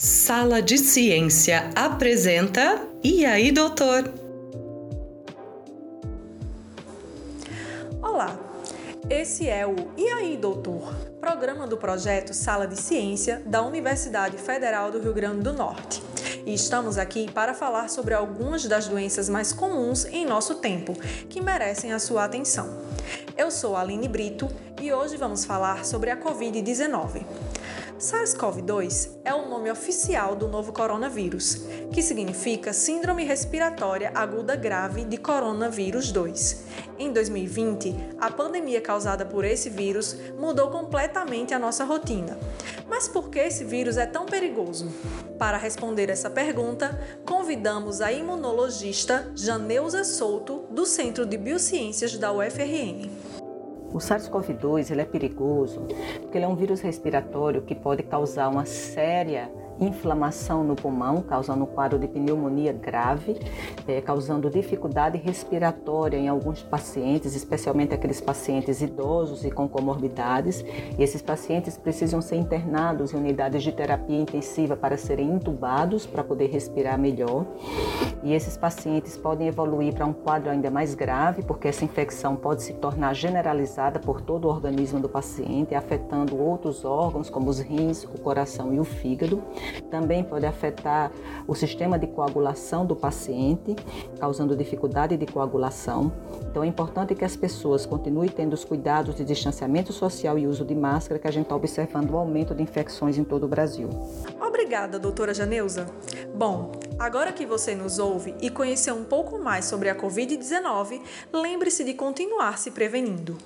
Sala de Ciência apresenta E aí, doutor? Olá, esse é o E aí, doutor? Programa do projeto Sala de Ciência da Universidade Federal do Rio Grande do Norte. E estamos aqui para falar sobre algumas das doenças mais comuns em nosso tempo, que merecem a sua atenção. Eu sou Aline Brito e hoje vamos falar sobre a Covid-19. SARS-CoV-2 é o nome oficial do novo coronavírus, que significa Síndrome Respiratória Aguda Grave de Coronavírus 2. Em 2020, a pandemia causada por esse vírus mudou completamente a nossa rotina. Mas por que esse vírus é tão perigoso? Para responder essa pergunta, convidamos a imunologista Janeuza Souto, do Centro de Biociências da UFRN. O SARS-CoV-2 ele é perigoso porque ele é um vírus respiratório que pode causar uma séria inflamação no pulmão, causando um quadro de pneumonia grave, é, causando dificuldade respiratória em alguns pacientes, especialmente aqueles pacientes idosos e com comorbidades. E esses pacientes precisam ser internados em unidades de terapia intensiva para serem intubados para poder respirar melhor. E esses pacientes podem evoluir para um quadro ainda mais grave, porque essa infecção pode se tornar generalizada por todo o organismo do paciente, afetando outros órgãos como os rins, o coração e o fígado. Também pode afetar o sistema de coagulação do paciente, causando dificuldade de coagulação. Então é importante que as pessoas continuem tendo os cuidados de distanciamento social e uso de máscara, que a gente está observando o aumento de infecções em todo o Brasil. Obrigada, doutora Janeuza. Bom, agora que você nos ouve e conheceu um pouco mais sobre a Covid-19, lembre-se de continuar se prevenindo.